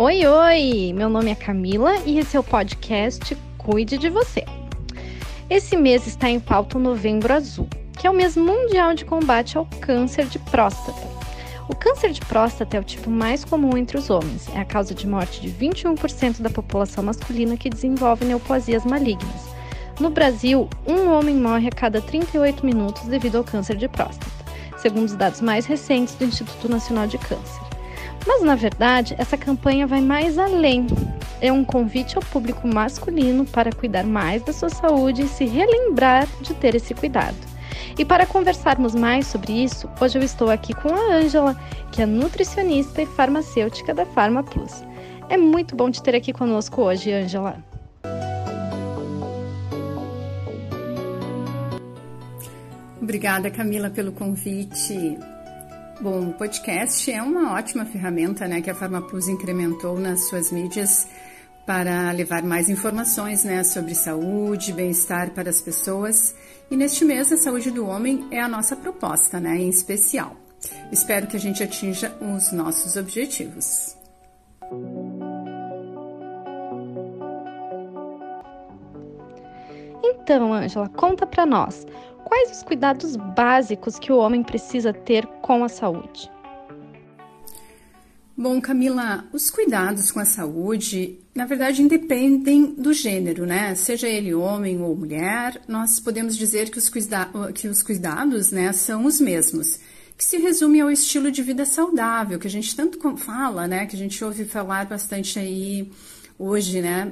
Oi, oi! Meu nome é Camila e esse é o podcast Cuide de Você. Esse mês está em pauta o Novembro Azul, que é o mês mundial de combate ao câncer de próstata. O câncer de próstata é o tipo mais comum entre os homens, é a causa de morte de 21% da população masculina que desenvolve neoplasias malignas. No Brasil, um homem morre a cada 38 minutos devido ao câncer de próstata, segundo os dados mais recentes do Instituto Nacional de Câncer. Mas na verdade, essa campanha vai mais além. É um convite ao público masculino para cuidar mais da sua saúde e se relembrar de ter esse cuidado. E para conversarmos mais sobre isso, hoje eu estou aqui com a Ângela, que é nutricionista e farmacêutica da Pharma Plus. É muito bom te ter aqui conosco hoje, Ângela. Obrigada, Camila, pelo convite. Bom, o podcast é uma ótima ferramenta né, que a PharmaPlus incrementou nas suas mídias para levar mais informações né, sobre saúde, bem-estar para as pessoas. E neste mês, a saúde do homem é a nossa proposta, né, em especial. Espero que a gente atinja os nossos objetivos. Então, Ângela, conta para nós. Quais os cuidados básicos que o homem precisa ter com a saúde? Bom, Camila, os cuidados com a saúde, na verdade, independem do gênero, né? Seja ele homem ou mulher, nós podemos dizer que os, cuida que os cuidados, né, são os mesmos, que se resume ao estilo de vida saudável, que a gente tanto fala, né, que a gente ouve falar bastante aí hoje, né?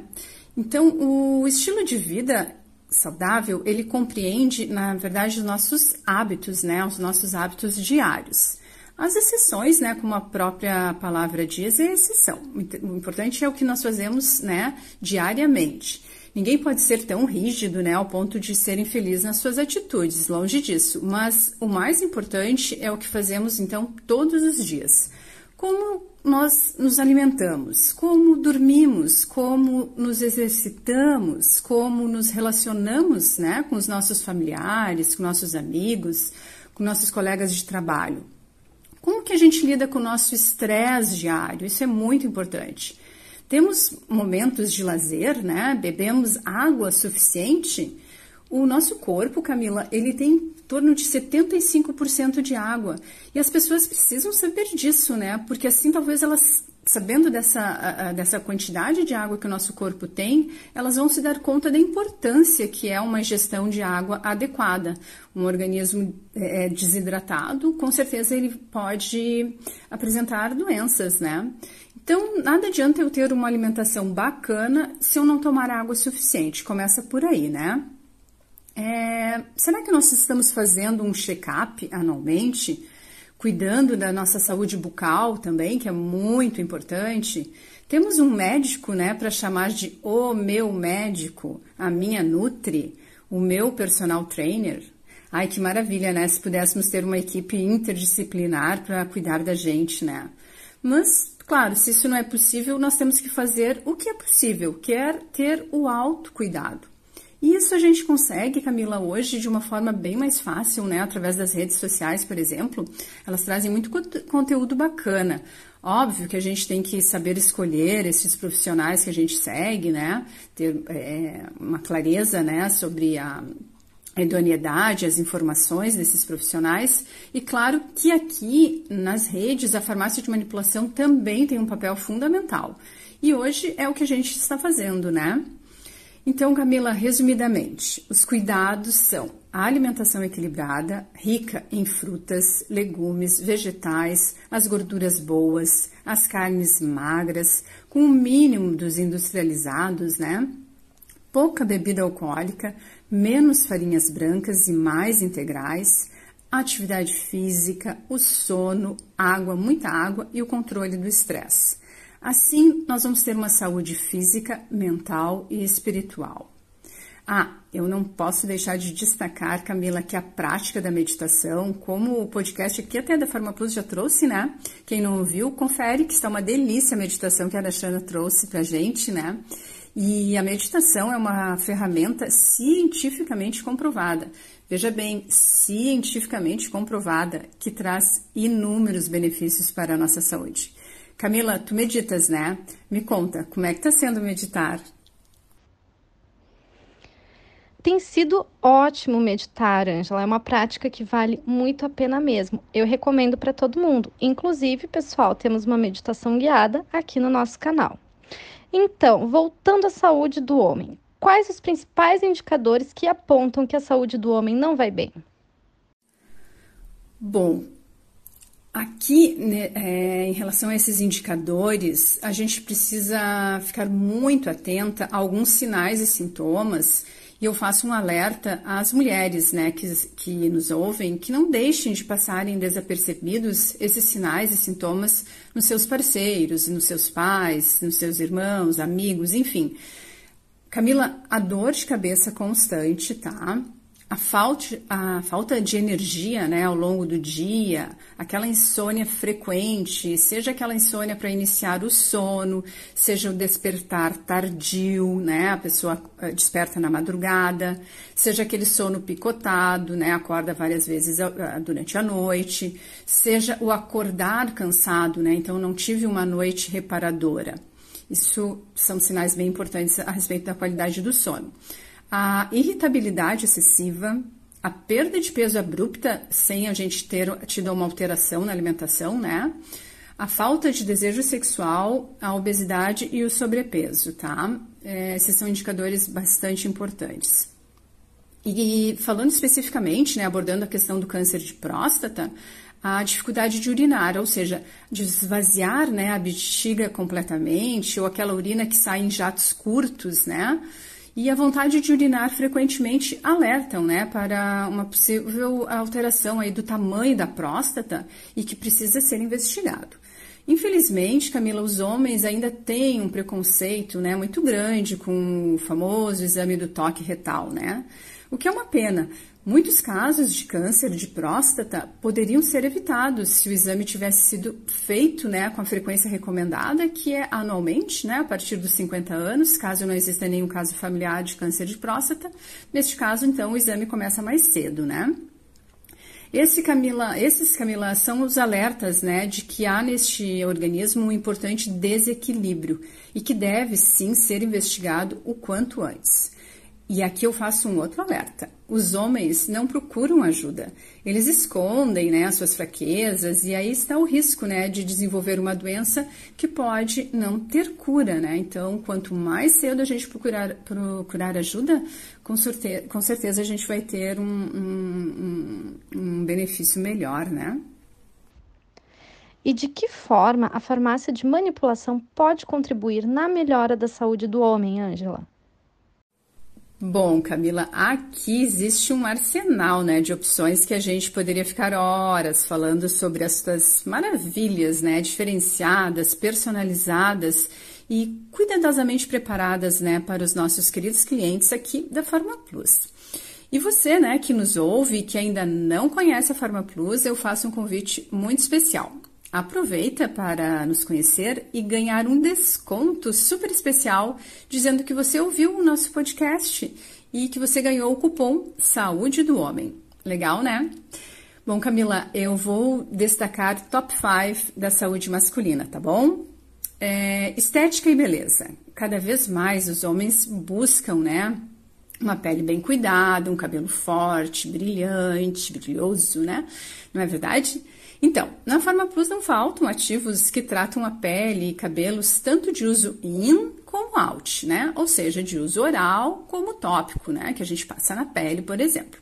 Então, o estilo de vida saudável, ele compreende, na verdade, os nossos hábitos, né? Os nossos hábitos diários. As exceções, né, como a própria palavra diz, é exceção. O importante é o que nós fazemos, né, diariamente. Ninguém pode ser tão rígido, né, ao ponto de ser infeliz nas suas atitudes, longe disso. Mas o mais importante é o que fazemos, então, todos os dias. Como nós nos alimentamos, como dormimos, como nos exercitamos, como nos relacionamos né, com os nossos familiares, com nossos amigos, com nossos colegas de trabalho. Como que a gente lida com o nosso estresse diário? Isso é muito importante. Temos momentos de lazer, né? Bebemos água suficiente? O nosso corpo, Camila, ele tem em torno de 75% de água. E as pessoas precisam saber disso, né? Porque assim talvez elas, sabendo dessa, dessa quantidade de água que o nosso corpo tem, elas vão se dar conta da importância que é uma ingestão de água adequada. Um organismo é, desidratado, com certeza ele pode apresentar doenças, né? Então, nada adianta eu ter uma alimentação bacana se eu não tomar água suficiente. Começa por aí, né? É, será que nós estamos fazendo um check-up anualmente, cuidando da nossa saúde bucal também, que é muito importante? Temos um médico, né, para chamar de o meu médico, a minha Nutri, o meu personal trainer. Ai, que maravilha, né? Se pudéssemos ter uma equipe interdisciplinar para cuidar da gente, né? Mas, claro, se isso não é possível, nós temos que fazer o que é possível, que é ter o autocuidado. E isso a gente consegue, Camila, hoje de uma forma bem mais fácil, né? Através das redes sociais, por exemplo. Elas trazem muito conteúdo bacana. Óbvio que a gente tem que saber escolher esses profissionais que a gente segue, né? Ter é, uma clareza, né, sobre a idoneidade, as informações desses profissionais. E claro que aqui nas redes a farmácia de manipulação também tem um papel fundamental. E hoje é o que a gente está fazendo, né? Então, Camila, resumidamente, os cuidados são a alimentação equilibrada, rica em frutas, legumes, vegetais, as gorduras boas, as carnes magras, com o mínimo dos industrializados, né? Pouca bebida alcoólica, menos farinhas brancas e mais integrais, atividade física, o sono, água, muita água e o controle do estresse. Assim, nós vamos ter uma saúde física, mental e espiritual. Ah, eu não posso deixar de destacar, Camila, que a prática da meditação, como o podcast aqui até da Forma Plus já trouxe, né? Quem não ouviu, confere que está uma delícia a meditação que a Alexandra trouxe pra gente, né? E a meditação é uma ferramenta cientificamente comprovada. Veja bem, cientificamente comprovada, que traz inúmeros benefícios para a nossa saúde. Camila, tu meditas, né? Me conta, como é que tá sendo meditar? Tem sido ótimo meditar, Angela. É uma prática que vale muito a pena mesmo. Eu recomendo para todo mundo. Inclusive, pessoal, temos uma meditação guiada aqui no nosso canal. Então, voltando à saúde do homem, quais os principais indicadores que apontam que a saúde do homem não vai bem? Bom, aqui né, é, em relação a esses indicadores, a gente precisa ficar muito atenta a alguns sinais e sintomas e eu faço um alerta às mulheres né, que, que nos ouvem que não deixem de passarem desapercebidos esses sinais e sintomas nos seus parceiros, nos seus pais, nos seus irmãos, amigos, enfim. Camila, a dor de cabeça constante, tá? A falta, a falta de energia né, ao longo do dia, aquela insônia frequente, seja aquela insônia para iniciar o sono, seja o despertar tardio, né, a pessoa eh, desperta na madrugada, seja aquele sono picotado, né, acorda várias vezes eh, durante a noite, seja o acordar cansado, né, então não tive uma noite reparadora. Isso são sinais bem importantes a respeito da qualidade do sono a irritabilidade excessiva, a perda de peso abrupta sem a gente ter tido uma alteração na alimentação, né? A falta de desejo sexual, a obesidade e o sobrepeso, tá? É, esses são indicadores bastante importantes. E falando especificamente, né, abordando a questão do câncer de próstata, a dificuldade de urinar, ou seja, de esvaziar né, a bexiga completamente, ou aquela urina que sai em jatos curtos, né? E a vontade de urinar frequentemente alertam né, para uma possível alteração aí do tamanho da próstata e que precisa ser investigado. Infelizmente, Camila, os homens ainda têm um preconceito né, muito grande com o famoso exame do toque retal, né? O que é uma pena, Muitos casos de câncer de próstata poderiam ser evitados se o exame tivesse sido feito né, com a frequência recomendada, que é anualmente, né, a partir dos 50 anos, caso não exista nenhum caso familiar de câncer de próstata. Neste caso, então, o exame começa mais cedo, né? Esse, Camila, esses, Camila, são os alertas né, de que há neste organismo um importante desequilíbrio e que deve sim ser investigado o quanto antes. E aqui eu faço um outro alerta. Os homens não procuram ajuda. Eles escondem né, as suas fraquezas e aí está o risco né, de desenvolver uma doença que pode não ter cura. Né? Então, quanto mais cedo a gente procurar, procurar ajuda, com, certeza, com certeza a gente vai ter um, um, um, benefício melhor, né? E de que forma a farmácia de manipulação pode contribuir na melhora da saúde do homem, Ângela? Bom, Camila, aqui existe um arsenal né, de opções que a gente poderia ficar horas falando sobre estas maravilhas né, diferenciadas, personalizadas e cuidadosamente preparadas né, para os nossos queridos clientes aqui da Forma Plus. E você, né, que nos ouve e que ainda não conhece a Forma Plus, eu faço um convite muito especial. Aproveita para nos conhecer e ganhar um desconto super especial dizendo que você ouviu o nosso podcast e que você ganhou o cupom Saúde do Homem. Legal, né? Bom, Camila, eu vou destacar top 5 da saúde masculina, tá bom? É, estética e beleza. Cada vez mais os homens buscam, né? Uma pele bem cuidada, um cabelo forte, brilhante, brilhoso, né? Não é verdade? Então, na Forma Plus não faltam ativos que tratam a pele e cabelos tanto de uso in como out, né? Ou seja, de uso oral como tópico, né? Que a gente passa na pele, por exemplo.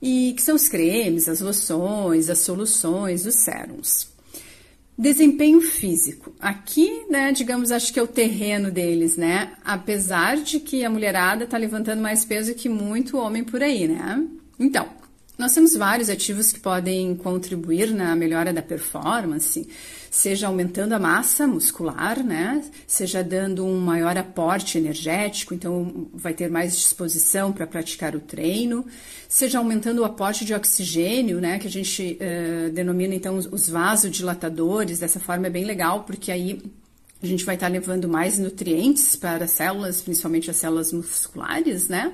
E que são os cremes, as loções, as soluções, os sérums. Desempenho físico. Aqui, né, digamos, acho que é o terreno deles, né? Apesar de que a mulherada tá levantando mais peso que muito homem por aí, né? Então, nós temos vários ativos que podem contribuir na melhora da performance, seja aumentando a massa muscular, né? Seja dando um maior aporte energético, então vai ter mais disposição para praticar o treino, seja aumentando o aporte de oxigênio, né? Que a gente uh, denomina então os vasodilatadores. Dessa forma é bem legal, porque aí a gente vai estar levando mais nutrientes para as células, principalmente as células musculares, né?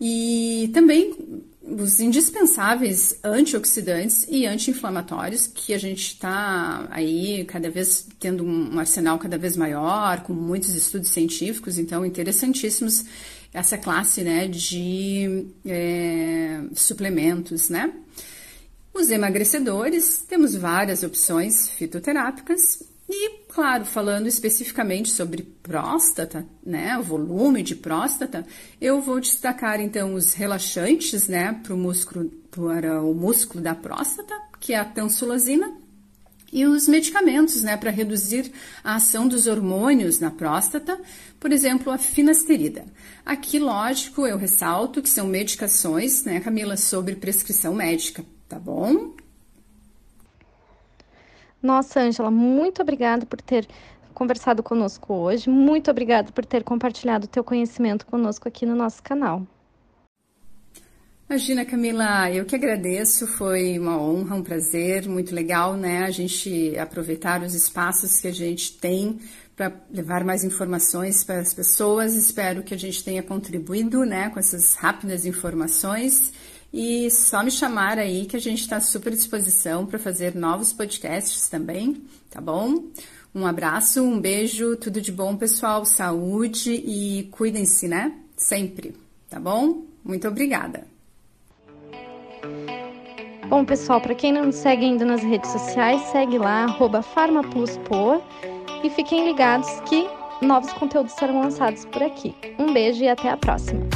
E também os indispensáveis antioxidantes e anti-inflamatórios que a gente está aí cada vez tendo um arsenal cada vez maior, com muitos estudos científicos, então interessantíssimos essa classe né, de é, suplementos, né? Os emagrecedores, temos várias opções fitoterápicas claro, falando especificamente sobre próstata, né, o volume de próstata, eu vou destacar então os relaxantes, né, para o músculo, para o músculo da próstata, que é a tansulosina, e os medicamentos, né, para reduzir a ação dos hormônios na próstata, por exemplo, a finasterida. Aqui, lógico, eu ressalto que são medicações, né, Camila, sobre prescrição médica, tá bom? Nossa, Ângela, muito obrigada por ter conversado conosco hoje. Muito obrigada por ter compartilhado o teu conhecimento conosco aqui no nosso canal. Imagina, Camila, eu que agradeço, foi uma honra, um prazer, muito legal, né? A gente aproveitar os espaços que a gente tem para levar mais informações para as pessoas. Espero que a gente tenha contribuído, né, com essas rápidas informações. E só me chamar aí que a gente está super à disposição para fazer novos podcasts também, tá bom? Um abraço, um beijo, tudo de bom, pessoal, saúde e cuidem-se, né? Sempre, tá bom? Muito obrigada. Bom, pessoal, para quem não nos segue ainda nas redes sociais, segue lá, farmapluspoa e fiquem ligados que novos conteúdos serão lançados por aqui. Um beijo e até a próxima!